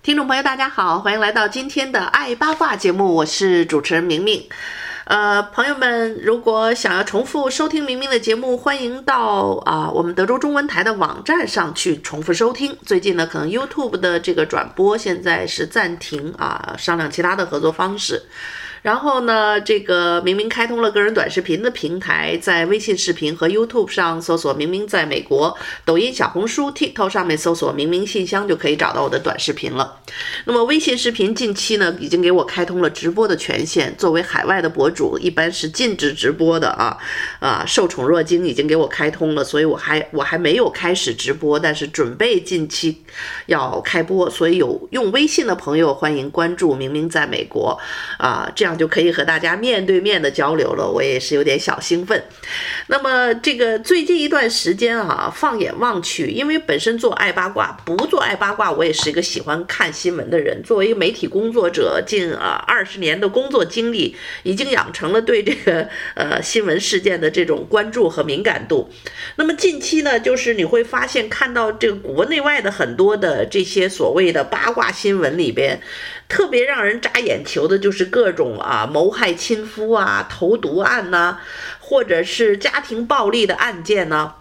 听众朋友，大家好，欢迎来到今天的爱八卦节目，我是主持人明明。呃，朋友们，如果想要重复收听明明的节目，欢迎到啊、我们德州中文台的网站上去重复收听。最近呢，可能 YouTube 的这个转播现在是暂停啊，商量其他的合作方式。然后呢，这个明明开通了个人短视频的平台，在微信视频和 YouTube 上搜索“明明在美国”，抖音、小红书、TikTok 上面搜索“明明信箱”就可以找到我的短视频了。那么微信视频近期呢，已经给我开通了直播的权限。作为海外的博主，一般是禁止直播的啊啊！受宠若惊，已经给我开通了，所以我还我还没有开始直播，但是准备近期要开播，所以有用微信的朋友欢迎关注“明明在美国”啊，这样。就可以和大家面对面的交流了，我也是有点小兴奋。那么这个最近一段时间啊，放眼望去，因为本身做爱八卦，不做爱八卦，我也是一个喜欢看新闻的人。作为一个媒体工作者，近啊二十年的工作经历，已经养成了对这个呃新闻事件的这种关注和敏感度。那么近期呢，就是你会发现看到这个国内外的很多的这些所谓的八卦新闻里边。特别让人眨眼球的就是各种啊谋害亲夫啊、投毒案呐、或者是家庭暴力的案件呢、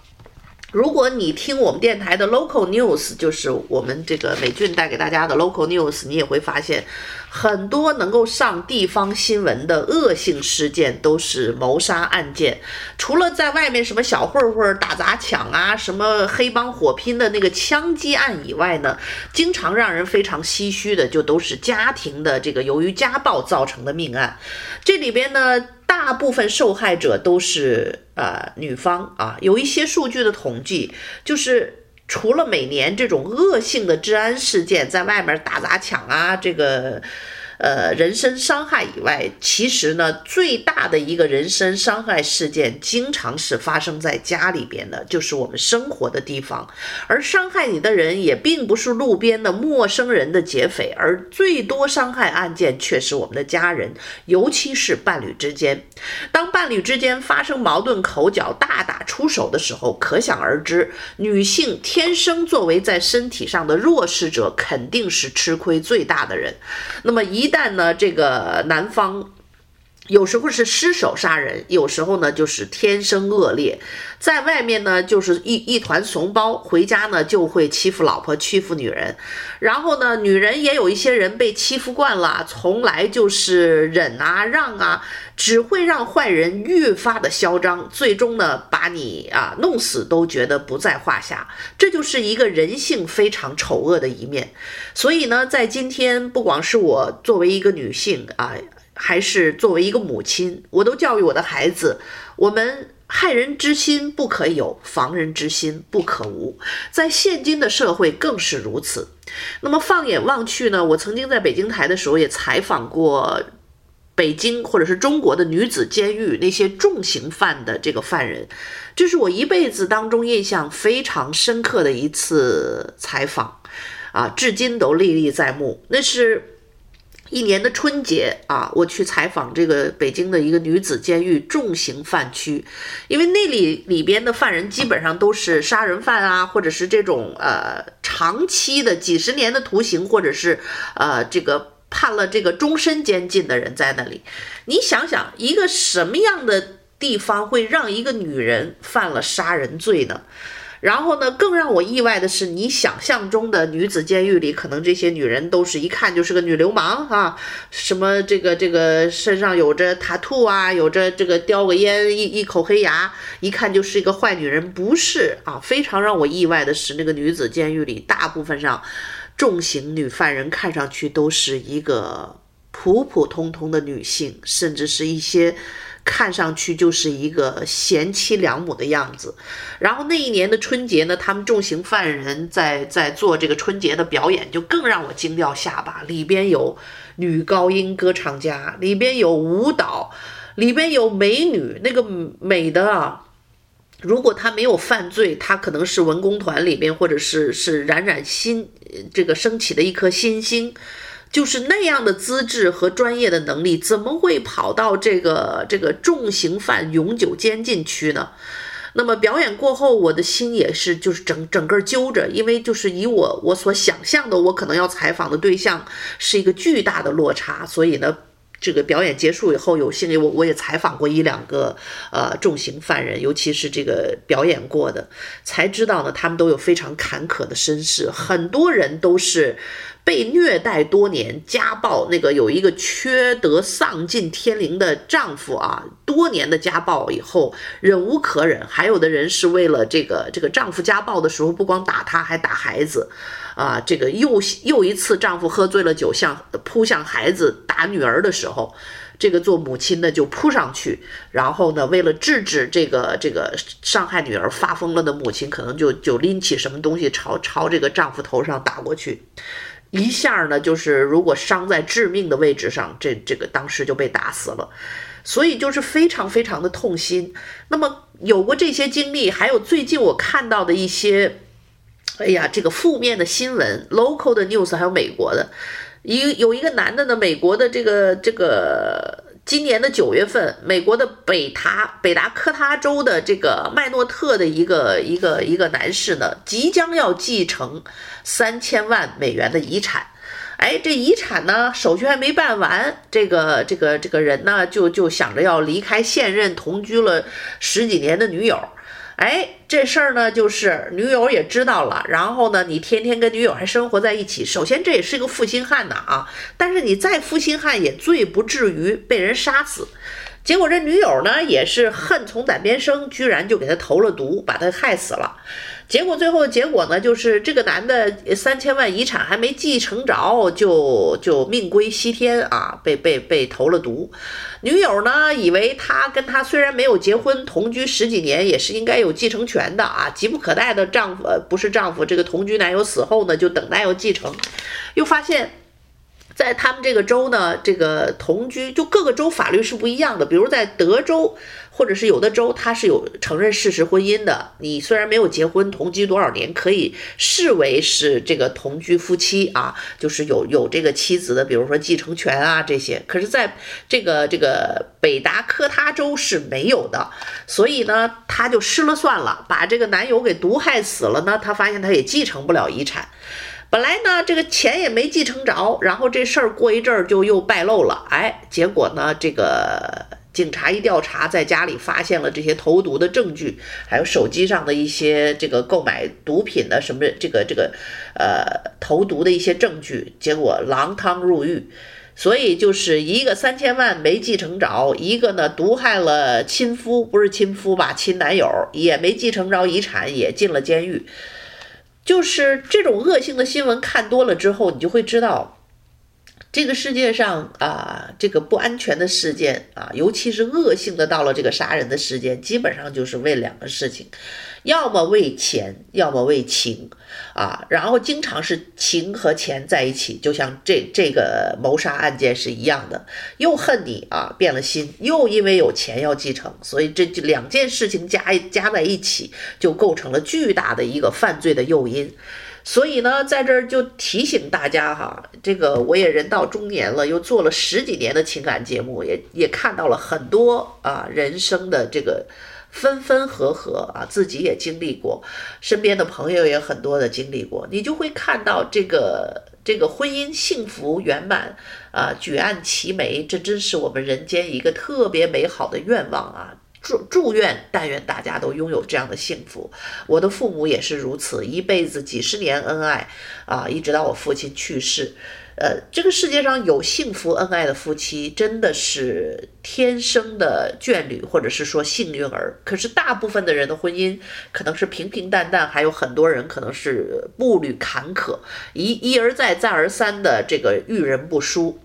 如果你听我们电台的 local news，就是我们这个美俊带给大家的 local news，你也会发现。很多能够上地方新闻的恶性事件都是谋杀案件，除了在外面什么小混混打砸抢啊，什么黑帮火拼的那个枪击案以外呢，经常让人非常唏嘘的就都是家庭的这个由于家暴造成的命案，这里边呢，大部分受害者都是呃女方啊，有一些数据的统计就是。除了每年这种恶性的治安事件，在外面打砸抢啊，这个。呃，人身伤害以外，其实呢，最大的一个人身伤害事件，经常是发生在家里边的，就是我们生活的地方。而伤害你的人也并不是路边的陌生人的劫匪，而最多伤害案件却是我们的家人，尤其是伴侣之间。当伴侣之间发生矛盾、口角、大打出手的时候，可想而知，女性天生作为在身体上的弱势者，肯定是吃亏最大的人。那么一。一旦呢，这个男方有时候是失手杀人，有时候呢就是天生恶劣，在外面呢就是一一团怂包，回家呢就会欺负老婆、欺负女人。然后呢，女人也有一些人被欺负惯了，从来就是忍啊、让啊，只会让坏人越发的嚣张，最终呢把你啊弄死都觉得不在话下。这就是一个人性非常丑恶的一面。所以呢，在今天，不光是我作为一个女性啊。还是作为一个母亲，我都教育我的孩子：我们害人之心不可有，防人之心不可无。在现今的社会更是如此。那么放眼望去呢，我曾经在北京台的时候也采访过北京或者是中国的女子监狱那些重刑犯的这个犯人，这是我一辈子当中印象非常深刻的一次采访啊，至今都历历在目。那是。一年的春节啊，我去采访这个北京的一个女子监狱重刑犯区，因为那里里边的犯人基本上都是杀人犯啊，或者是这种呃长期的几十年的徒刑，或者是呃这个判了这个终身监禁的人在那里。你想想，一个什么样的地方会让一个女人犯了杀人罪呢？然后呢，更让我意外的是，你想象中的女子监狱里，可能这些女人都是一看就是个女流氓啊，什么这个这个身上有着塔兔啊，有着这个叼个烟，一一口黑牙，一看就是一个坏女人。不是啊，非常让我意外的是，那个女子监狱里大部分上重刑女犯人看上去都是一个普普通通的女性，甚至是一些。看上去就是一个贤妻良母的样子。然后那一年的春节呢，他们重刑犯人在在做这个春节的表演，就更让我惊掉下巴。里边有女高音歌唱家，里边有舞蹈，里边有美女，那个美的啊！如果他没有犯罪，他可能是文工团里边，或者是是冉冉新这个升起的一颗新星。就是那样的资质和专业的能力，怎么会跑到这个这个重刑犯永久监禁区呢？那么表演过后，我的心也是就是整整个揪着，因为就是以我我所想象的，我可能要采访的对象是一个巨大的落差，所以呢，这个表演结束以后，有幸我我也采访过一两个呃重刑犯人，尤其是这个表演过的，才知道呢，他们都有非常坎坷的身世，很多人都是。被虐待多年，家暴那个有一个缺德丧尽天良的丈夫啊，多年的家暴以后忍无可忍，还有的人是为了这个这个丈夫家暴的时候不光打他，还打孩子，啊，这个又又一次丈夫喝醉了酒向扑向孩子打女儿的时候，这个做母亲的就扑上去，然后呢，为了制止这个这个伤害女儿发疯了的母亲，可能就就拎起什么东西朝朝这个丈夫头上打过去。一下呢，就是如果伤在致命的位置上，这这个当时就被打死了，所以就是非常非常的痛心。那么有过这些经历，还有最近我看到的一些，哎呀，这个负面的新闻，local 的 news，还有美国的，一有一个男的呢，美国的这个这个。今年的九月份，美国的北塔北达科他州的这个麦诺特的一个一个一个男士呢，即将要继承三千万美元的遗产。哎，这遗产呢，手续还没办完，这个这个这个人呢，就就想着要离开现任同居了十几年的女友。哎，这事儿呢，就是女友也知道了，然后呢，你天天跟女友还生活在一起，首先这也是一个负心汉呐啊！但是你再负心汉，也最不至于被人杀死。结果这女友呢，也是恨从胆边生，居然就给他投了毒，把他害死了。结果最后的结果呢，就是这个男的三千万遗产还没继承着，就就命归西天啊，被被被投了毒。女友呢，以为他跟他虽然没有结婚，同居十几年，也是应该有继承权的啊，急不可待的丈夫，呃，不是丈夫，这个同居男友死后呢，就等待要继承，又发现。在他们这个州呢，这个同居就各个州法律是不一样的。比如在德州，或者是有的州，它是有承认事实婚姻的。你虽然没有结婚，同居多少年，可以视为是这个同居夫妻啊，就是有有这个妻子的，比如说继承权啊这些。可是在这个这个北达科他州是没有的，所以呢，他就失了算了，把这个男友给毒害死了呢。他发现他也继承不了遗产。本来呢，这个钱也没继承着，然后这事儿过一阵儿就又败露了，哎，结果呢，这个警察一调查，在家里发现了这些投毒的证据，还有手机上的一些这个购买毒品的什么这个这个呃投毒的一些证据，结果锒铛入狱，所以就是一个三千万没继承着，一个呢毒害了亲夫，不是亲夫吧，亲男友也没继承着遗产，也进了监狱。就是这种恶性的新闻看多了之后，你就会知道，这个世界上啊，这个不安全的事件啊，尤其是恶性的到了这个杀人的事件，基本上就是为两个事情。要么为钱，要么为情，啊，然后经常是情和钱在一起，就像这这个谋杀案件是一样的，又恨你啊，变了心，又因为有钱要继承，所以这这两件事情加加在一起，就构成了巨大的一个犯罪的诱因。所以呢，在这儿就提醒大家哈，这个我也人到中年了，又做了十几年的情感节目，也也看到了很多啊人生的这个。分分合合啊，自己也经历过，身边的朋友也很多的经历过，你就会看到这个这个婚姻幸福圆满啊，举案齐眉，这真是我们人间一个特别美好的愿望啊！祝祝愿，但愿大家都拥有这样的幸福。我的父母也是如此，一辈子几十年恩爱啊，一直到我父亲去世。呃，这个世界上有幸福恩爱的夫妻，真的是天生的眷侣，或者是说幸运儿。可是大部分的人的婚姻可能是平平淡淡，还有很多人可能是步履坎坷，一一而再，再而三的这个遇人不淑。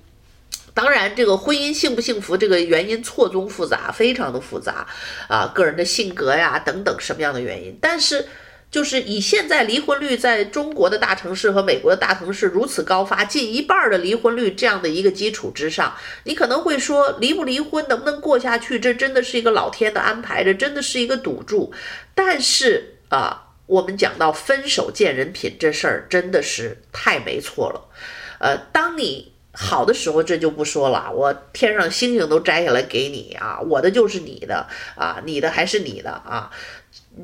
当然，这个婚姻幸不幸福，这个原因错综复杂，非常的复杂啊，个人的性格呀等等什么样的原因。但是，就是以现在离婚率在中国的大城市和美国的大城市如此高发，近一半的离婚率这样的一个基础之上，你可能会说，离不离婚，能不能过下去，这真的是一个老天的安排，这真的是一个赌注。但是啊，我们讲到分手见人品这事儿，真的是太没错了。呃，当你。好的时候这就不说了，我天上星星都摘下来给你啊，我的就是你的啊，你的还是你的啊，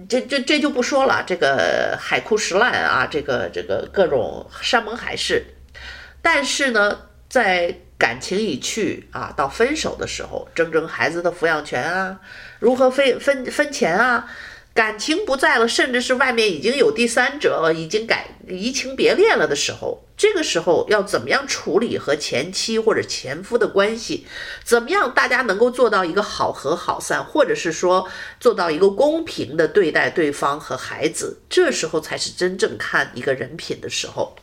这这这就不说了，这个海枯石烂啊，这个这个各种山盟海誓，但是呢，在感情已去啊，到分手的时候，争争孩子的抚养权啊，如何分分分钱啊。感情不在了，甚至是外面已经有第三者了，已经改移情别恋了的时候，这个时候要怎么样处理和前妻或者前夫的关系？怎么样大家能够做到一个好合好散，或者是说做到一个公平的对待对方和孩子？这时候才是真正看一个人品的时候。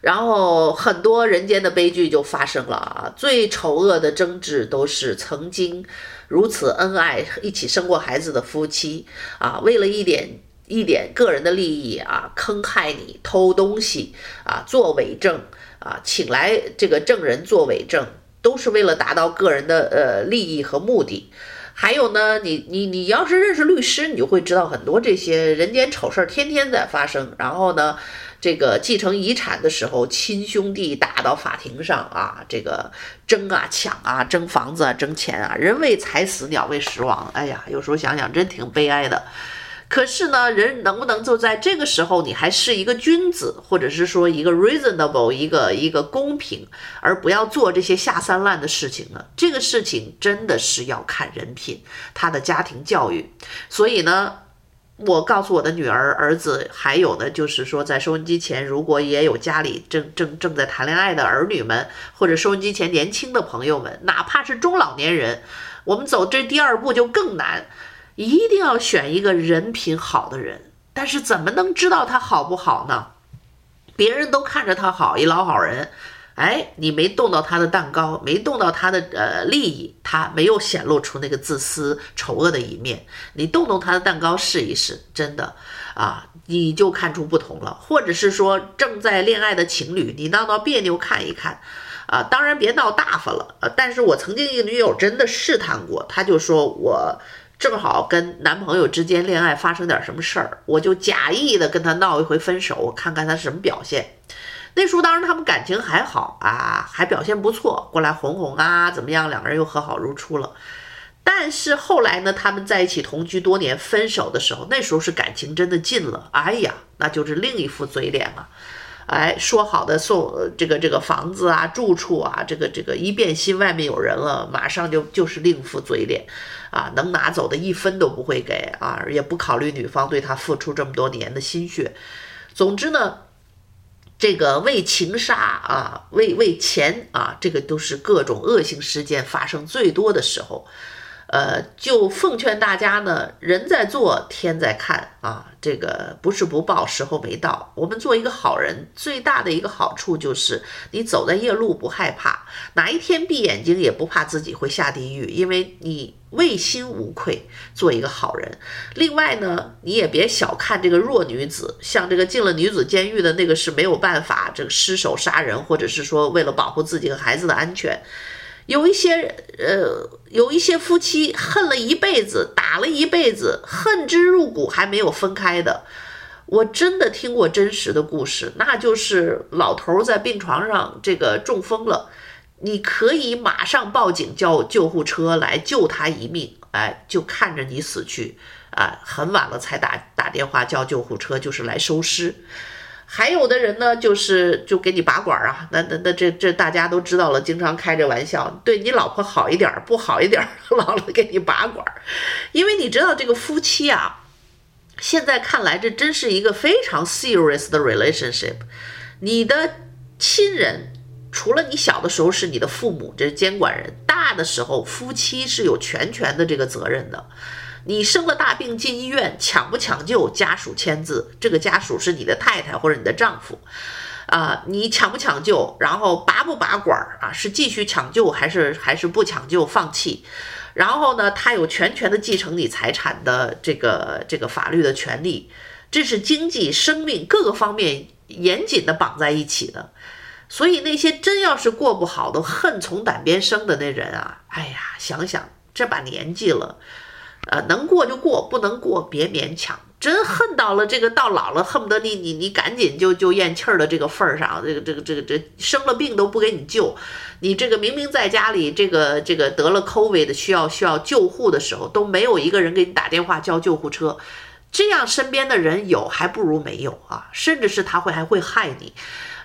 然后很多人间的悲剧就发生了啊，最丑恶的争执都是曾经。如此恩爱，一起生过孩子的夫妻啊，为了一点一点个人的利益啊，坑害你，偷东西啊，做伪证啊，请来这个证人做伪证，都是为了达到个人的呃利益和目的。还有呢，你你你要是认识律师，你就会知道很多这些人间丑事儿天天在发生。然后呢，这个继承遗产的时候，亲兄弟打到法庭上啊，这个争啊抢啊，争房子啊，争钱啊，人为财死，鸟为食亡。哎呀，有时候想想真挺悲哀的。可是呢，人能不能就在这个时候，你还是一个君子，或者是说一个 reasonable，一个一个公平，而不要做这些下三滥的事情呢？这个事情真的是要看人品，他的家庭教育。所以呢，我告诉我的女儿、儿子，还有呢，就是说在收音机前，如果也有家里正正正在谈恋爱的儿女们，或者收音机前年轻的朋友们，哪怕是中老年人，我们走这第二步就更难。一定要选一个人品好的人，但是怎么能知道他好不好呢？别人都看着他好，一老好人，哎，你没动到他的蛋糕，没动到他的呃利益，他没有显露出那个自私丑恶的一面。你动动他的蛋糕试一试，真的啊，你就看出不同了。或者是说正在恋爱的情侣，你闹闹别扭看一看，啊，当然别闹大发了。呃，但是我曾经一个女友真的试探过，她就说我。正好跟男朋友之间恋爱发生点什么事儿，我就假意的跟他闹一回分手，我看看他什么表现。那时候当然他们感情还好啊，还表现不错，过来哄哄啊，怎么样？两个人又和好如初了。但是后来呢，他们在一起同居多年，分手的时候，那时候是感情真的尽了，哎呀，那就是另一副嘴脸了。哎，说好的送这个这个房子啊，住处啊，这个这个一变心，外面有人了，马上就就是另一副嘴脸。啊，能拿走的一分都不会给啊，也不考虑女方对他付出这么多年的心血。总之呢，这个为情杀啊，为为钱啊，这个都是各种恶性事件发生最多的时候。呃，就奉劝大家呢，人在做，天在看啊，这个不是不报，时候没到。我们做一个好人，最大的一个好处就是，你走在夜路不害怕，哪一天闭眼睛也不怕自己会下地狱，因为你问心无愧，做一个好人。另外呢，你也别小看这个弱女子，像这个进了女子监狱的那个是没有办法，这个失手杀人，或者是说为了保护自己和孩子的安全。有一些呃，有一些夫妻恨了一辈子，打了一辈子，恨之入骨还没有分开的，我真的听过真实的故事，那就是老头在病床上这个中风了，你可以马上报警叫救护车来救他一命，哎，就看着你死去，啊，很晚了才打打电话叫救护车，就是来收尸。还有的人呢，就是就给你拔管啊，那那那这这大家都知道了，经常开这玩笑，对你老婆好一点，不好一点，老了给你拔管，因为你知道这个夫妻啊，现在看来这真是一个非常 serious 的 relationship，你的亲人除了你小的时候是你的父母，这是监管人，大的时候夫妻是有全权的这个责任的。你生了大病进医院，抢不抢救，家属签字，这个家属是你的太太或者你的丈夫，啊，你抢不抢救，然后拔不拔管儿啊，是继续抢救还是还是不抢救放弃？然后呢，他有全权的继承你财产的这个这个法律的权利，这是经济、生命各个方面严谨的绑在一起的。所以那些真要是过不好，都恨从胆边生的那人啊，哎呀，想想这把年纪了，呃，能过就过，不能过别勉强。真恨到了这个到老了，恨不得你你你赶紧就就咽气儿的这个份儿上，这个这个这个这生了病都不给你救，你这个明明在家里这个这个得了 COVID 的需要需要救护的时候，都没有一个人给你打电话叫救护车，这样身边的人有还不如没有啊，甚至是他会还会害你，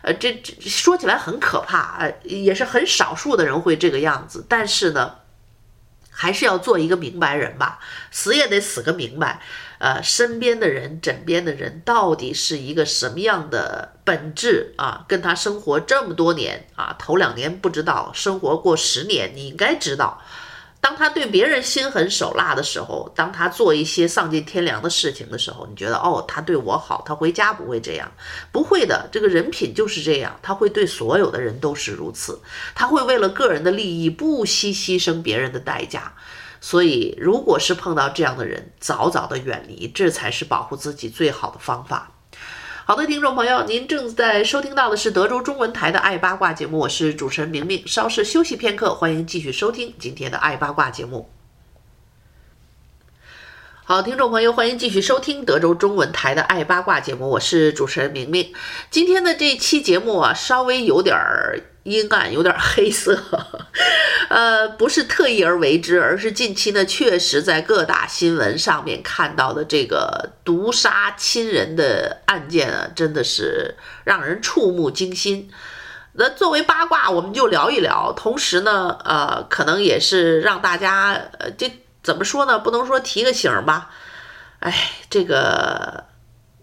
呃，这这说起来很可怕，呃，也是很少数的人会这个样子，但是呢，还是要做一个明白人吧，死也得死个明白。呃，身边的人，枕边的人，到底是一个什么样的本质啊？跟他生活这么多年啊，头两年不知道，生活过十年，你应该知道。当他对别人心狠手辣的时候，当他做一些丧尽天良的事情的时候，你觉得哦，他对我好，他回家不会这样，不会的，这个人品就是这样，他会对所有的人都是如此，他会为了个人的利益不惜牺牲别人的代价。所以，如果是碰到这样的人，早早的远离，这才是保护自己最好的方法。好的，听众朋友，您正在收听到的是德州中文台的《爱八卦》节目，我是主持人明明。稍事休息片刻，欢迎继续收听今天的《爱八卦》节目。好，听众朋友，欢迎继续收听德州中文台的《爱八卦》节目，我是主持人明明。今天的这期节目啊，稍微有点儿。阴暗有点黑色，呃，不是特意而为之，而是近期呢，确实在各大新闻上面看到的这个毒杀亲人的案件啊，真的是让人触目惊心。那作为八卦，我们就聊一聊，同时呢，呃，可能也是让大家，呃，这怎么说呢？不能说提个醒吧，哎，这个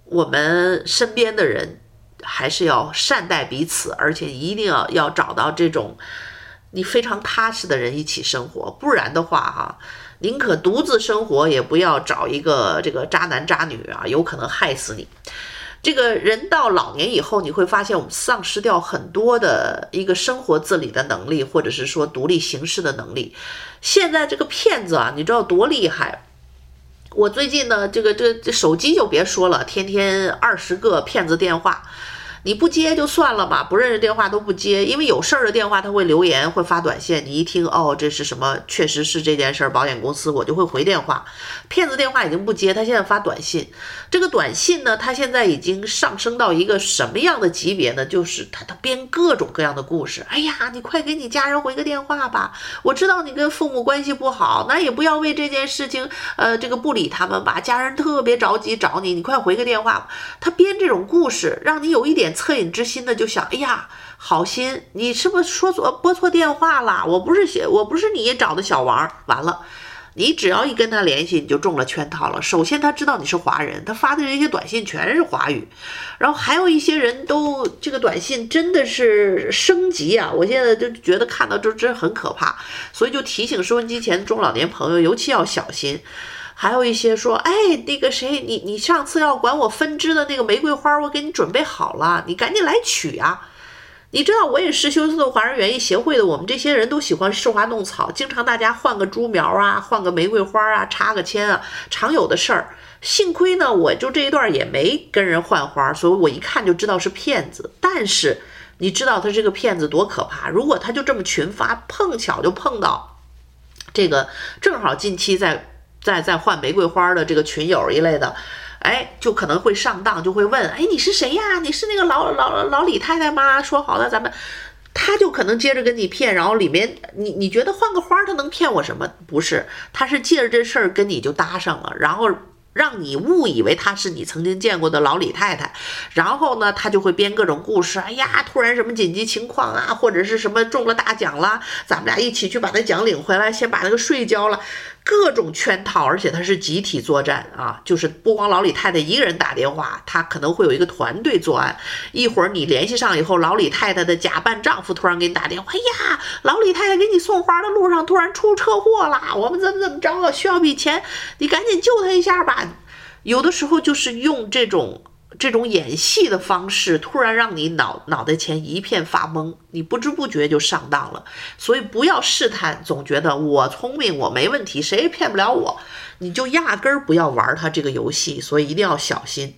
我们身边的人。还是要善待彼此，而且一定要要找到这种你非常踏实的人一起生活，不然的话哈，宁可独自生活，也不要找一个这个渣男渣女啊，有可能害死你。这个人到老年以后，你会发现我们丧失掉很多的一个生活自理的能力，或者是说独立行事的能力。现在这个骗子啊，你知道多厉害？我最近呢，这个这这手机就别说了，天天二十个骗子电话。你不接就算了吧，不认识电话都不接，因为有事儿的电话他会留言，会发短信。你一听哦，这是什么？确实是这件事儿，保险公司我就会回电话。骗子电话已经不接，他现在发短信。这个短信呢，他现在已经上升到一个什么样的级别呢？就是他他编各种各样的故事。哎呀，你快给你家人回个电话吧。我知道你跟父母关系不好，那也不要为这件事情呃这个不理他们吧。家人特别着急找你，你快回个电话。他编这种故事，让你有一点。恻隐之心的就想，哎呀，好心，你是不是说错拨错电话了？我不是写，我不是你找的小王。完了，你只要一跟他联系，你就中了圈套了。首先他知道你是华人，他发的这些短信全是华语，然后还有一些人都这个短信真的是升级啊！我现在就觉得看到这真很可怕，所以就提醒收音机前中老年朋友，尤其要小心。还有一些说，哎，那个谁，你你上次要管我分支的那个玫瑰花，我给你准备好了，你赶紧来取啊！你知道，我也是休斯顿华人园艺协会的，我们这些人都喜欢绣花弄草，经常大家换个株苗啊，换个玫瑰花啊，插个签啊，常有的事儿。幸亏呢，我就这一段也没跟人换花，所以我一看就知道是骗子。但是你知道他这个骗子多可怕？如果他就这么群发，碰巧就碰到这个，正好近期在。在在换玫瑰花的这个群友一类的，哎，就可能会上当，就会问，哎，你是谁呀？你是那个老老老李太太吗？说好的咱们，他就可能接着跟你骗，然后里面你你觉得换个花他能骗我什么？不是，他是借着这事儿跟你就搭上了，然后。让你误以为他是你曾经见过的老李太太，然后呢，他就会编各种故事。哎呀，突然什么紧急情况啊，或者是什么中了大奖了，咱们俩一起去把那奖领回来，先把那个税交了，各种圈套，而且他是集体作战啊，就是不光老李太太一个人打电话，他可能会有一个团队作案。一会儿你联系上以后，老李太太的假扮丈夫突然给你打电话，哎呀，老李太太给你送花的路上突然出车祸了，我们怎么怎么着了，需要笔钱，你赶紧救他一下吧。有的时候就是用这种这种演戏的方式，突然让你脑脑袋前一片发懵，你不知不觉就上当了。所以不要试探，总觉得我聪明，我没问题，谁也骗不了我，你就压根儿不要玩他这个游戏。所以一定要小心。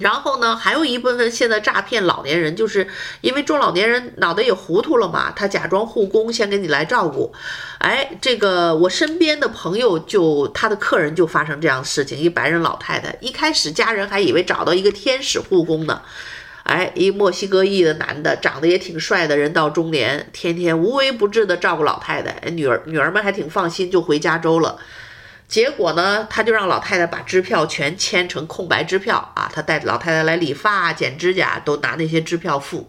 然后呢，还有一部分现在诈骗老年人，就是因为中老年人脑袋也糊涂了嘛，他假装护工先给你来照顾。哎，这个我身边的朋友就他的客人就发生这样的事情，一白人老太太，一开始家人还以为找到一个天使护工呢，哎，一墨西哥裔的男的，长得也挺帅的，人到中年，天天无微不至的照顾老太太，女儿女儿们还挺放心，就回加州了。结果呢，他就让老太太把支票全签成空白支票啊，他带老太太来理发、剪指甲，都拿那些支票付。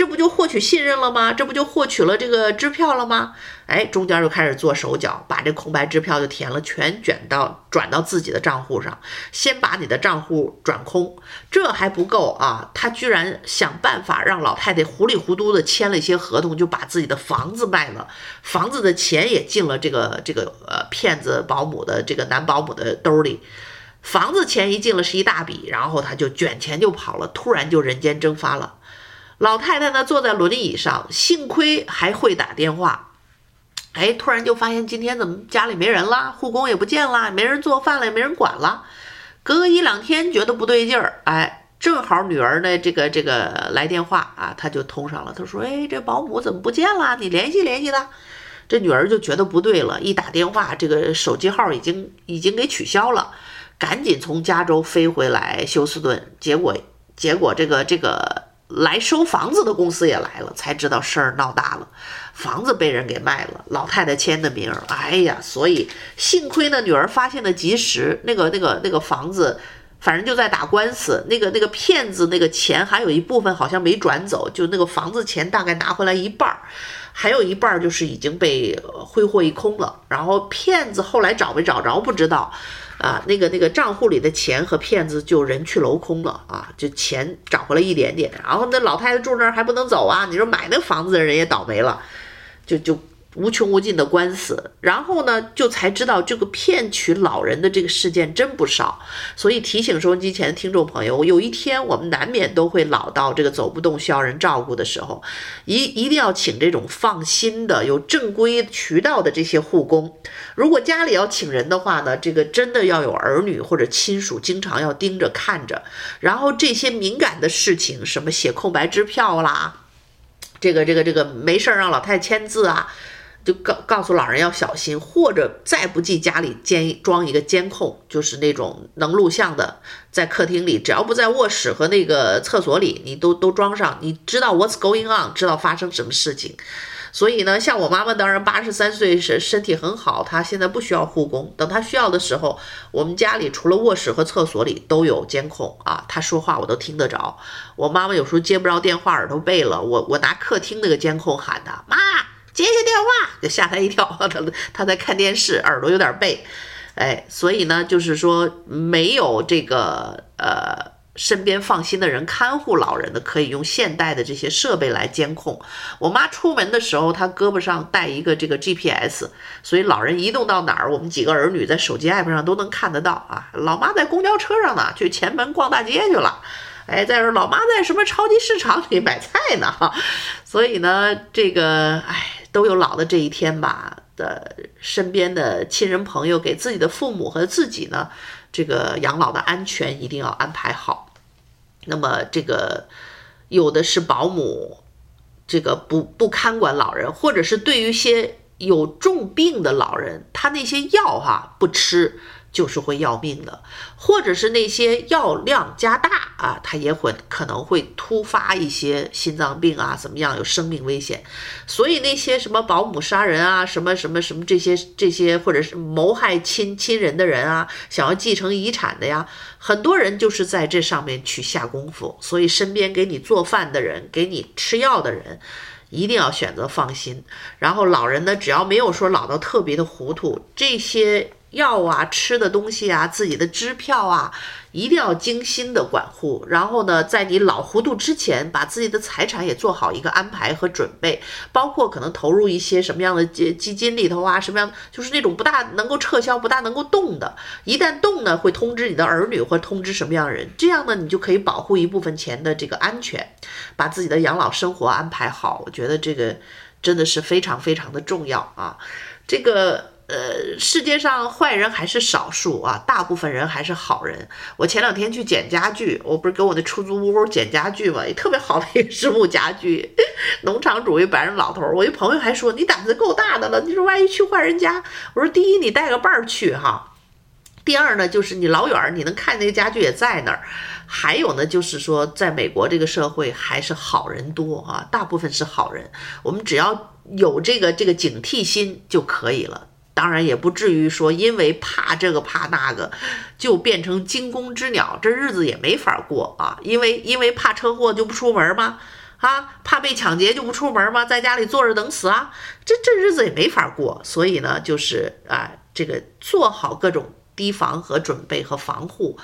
这不就获取信任了吗？这不就获取了这个支票了吗？哎，中间就开始做手脚，把这空白支票就填了，全卷到转到自己的账户上，先把你的账户转空。这还不够啊，他居然想办法让老太太糊里糊涂的签了一些合同，就把自己的房子卖了，房子的钱也进了这个这个呃骗子保姆的这个男保姆的兜里。房子钱一进了是一大笔，然后他就卷钱就跑了，突然就人间蒸发了。老太太呢，坐在轮椅上，幸亏还会打电话。哎，突然就发现今天怎么家里没人啦，护工也不见啦，没人做饭了，也没人管了。隔个一两天觉得不对劲儿，哎，正好女儿呢，这个这个来电话啊，她就通上了。她说：“哎，这保姆怎么不见了？你联系联系她。”这女儿就觉得不对了，一打电话，这个手机号已经已经给取消了，赶紧从加州飞回来休斯顿。结果结果这个这个。来收房子的公司也来了，才知道事儿闹大了，房子被人给卖了，老太太签的名儿，哎呀，所以幸亏呢，女儿发现的及时，那个那个那个房子，反正就在打官司，那个那个骗子那个钱还有一部分好像没转走，就那个房子钱大概拿回来一半儿，还有一半儿就是已经被挥霍一空了，然后骗子后来找没找着不知道。啊，那个那个账户里的钱和骗子就人去楼空了啊，就钱找回来一点点，然后那老太太住那儿还不能走啊，你说买那房子的人也倒霉了，就就。无穷无尽的官司，然后呢，就才知道这个骗取老人的这个事件真不少，所以提醒收音机前的听众朋友，有一天我们难免都会老到这个走不动需要人照顾的时候，一一定要请这种放心的、有正规渠道的这些护工。如果家里要请人的话呢，这个真的要有儿女或者亲属经常要盯着看着，然后这些敏感的事情，什么写空白支票啦，这个这个这个没事儿让老太太签字啊。就告告诉老人要小心，或者再不济家里监装一个监控，就是那种能录像的，在客厅里，只要不在卧室和那个厕所里，你都都装上，你知道 what's going on，知道发生什么事情。所以呢，像我妈妈当然八十三岁身身体很好，她现在不需要护工。等她需要的时候，我们家里除了卧室和厕所里都有监控啊，她说话我都听得着。我妈妈有时候接不着电话，耳朵背了，我我拿客厅那个监控喊她妈。接下电话就吓他一跳，他他在看电视，耳朵有点背，哎，所以呢，就是说没有这个呃身边放心的人看护老人的，可以用现代的这些设备来监控。我妈出门的时候，她胳膊上带一个这个 GPS，所以老人移动到哪儿，我们几个儿女在手机 app 上都能看得到啊。老妈在公交车上呢，去前门逛大街去了。哎，再说老妈在什么超级市场里买菜呢？哈，所以呢，这个哎。都有老的这一天吧的身边的亲人朋友给自己的父母和自己呢，这个养老的安全一定要安排好。那么这个有的是保姆，这个不不看管老人，或者是对于一些有重病的老人，他那些药哈不吃。就是会要命的，或者是那些药量加大啊，他也会可能会突发一些心脏病啊，怎么样有生命危险。所以那些什么保姆杀人啊，什么什么什么这些这些，或者是谋害亲亲人的人啊，想要继承遗产的呀，很多人就是在这上面去下功夫。所以身边给你做饭的人，给你吃药的人，一定要选择放心。然后老人呢，只要没有说老到特别的糊涂，这些。药啊、吃的东西啊、自己的支票啊，一定要精心的管护。然后呢，在你老糊涂之前，把自己的财产也做好一个安排和准备，包括可能投入一些什么样的基基金里头啊，什么样就是那种不大能够撤销、不大能够动的。一旦动呢，会通知你的儿女或通知什么样的人，这样呢，你就可以保护一部分钱的这个安全，把自己的养老生活安排好。我觉得这个真的是非常非常的重要啊，这个。呃，世界上坏人还是少数啊，大部分人还是好人。我前两天去捡家具，我不是给我那出租屋捡家具嘛，也特别好的一个实木家具，农场主一白人老头。我一朋友还说，你胆子够大的了，你说万一去坏人家，我说第一你带个伴儿去哈，第二呢就是你老远你能看那个家具也在那儿，还有呢就是说在美国这个社会还是好人多啊，大部分是好人，我们只要有这个这个警惕心就可以了。当然也不至于说，因为怕这个怕那个，就变成惊弓之鸟，这日子也没法过啊！因为因为怕车祸就不出门吗？啊，怕被抢劫就不出门吗？在家里坐着等死啊？这这日子也没法过。所以呢，就是啊，这个做好各种提防和准备和防护。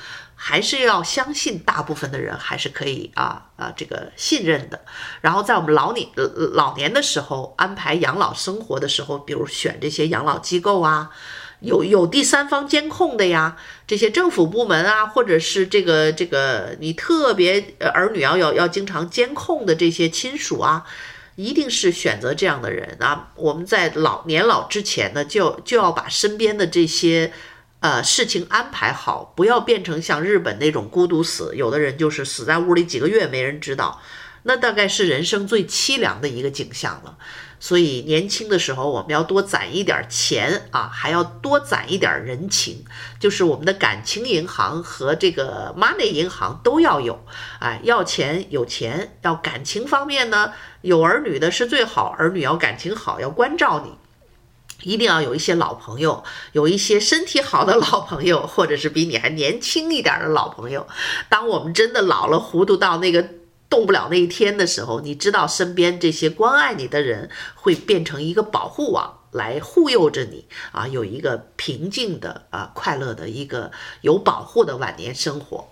还是要相信，大部分的人还是可以啊啊这个信任的。然后在我们老年老年的时候安排养老生活的时候，比如选这些养老机构啊，有有第三方监控的呀，这些政府部门啊，或者是这个这个你特别儿女要要要经常监控的这些亲属啊，一定是选择这样的人啊。我们在老年老之前呢，就就要把身边的这些。呃，事情安排好，不要变成像日本那种孤独死。有的人就是死在屋里几个月，没人知道，那大概是人生最凄凉的一个景象了。所以年轻的时候，我们要多攒一点钱啊，还要多攒一点人情，就是我们的感情银行和这个 money 银行都要有。哎，要钱有钱，要感情方面呢，有儿女的是最好，儿女要感情好，要关照你。一定要有一些老朋友，有一些身体好的老朋友，或者是比你还年轻一点的老朋友。当我们真的老了、糊涂到那个动不了那一天的时候，你知道身边这些关爱你的人会变成一个保护网来护佑着你啊，有一个平静的啊、快乐的一个有保护的晚年生活。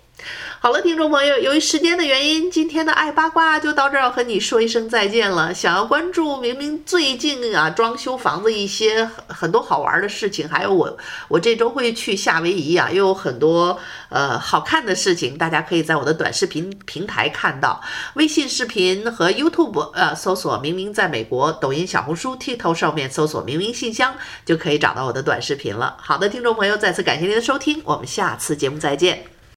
好了，听众朋友，由于时间的原因，今天的爱八卦就到这儿，和你说一声再见了。想要关注明明最近啊装修房子一些很多好玩的事情，还有我我这周会去夏威夷啊，又有很多呃好看的事情，大家可以在我的短视频平台看到，微信视频和 YouTube 呃搜索“明明在美国”，抖音、小红书、TikTok 上面搜索“明明信箱”就可以找到我的短视频了。好的，听众朋友，再次感谢您的收听，我们下次节目再见。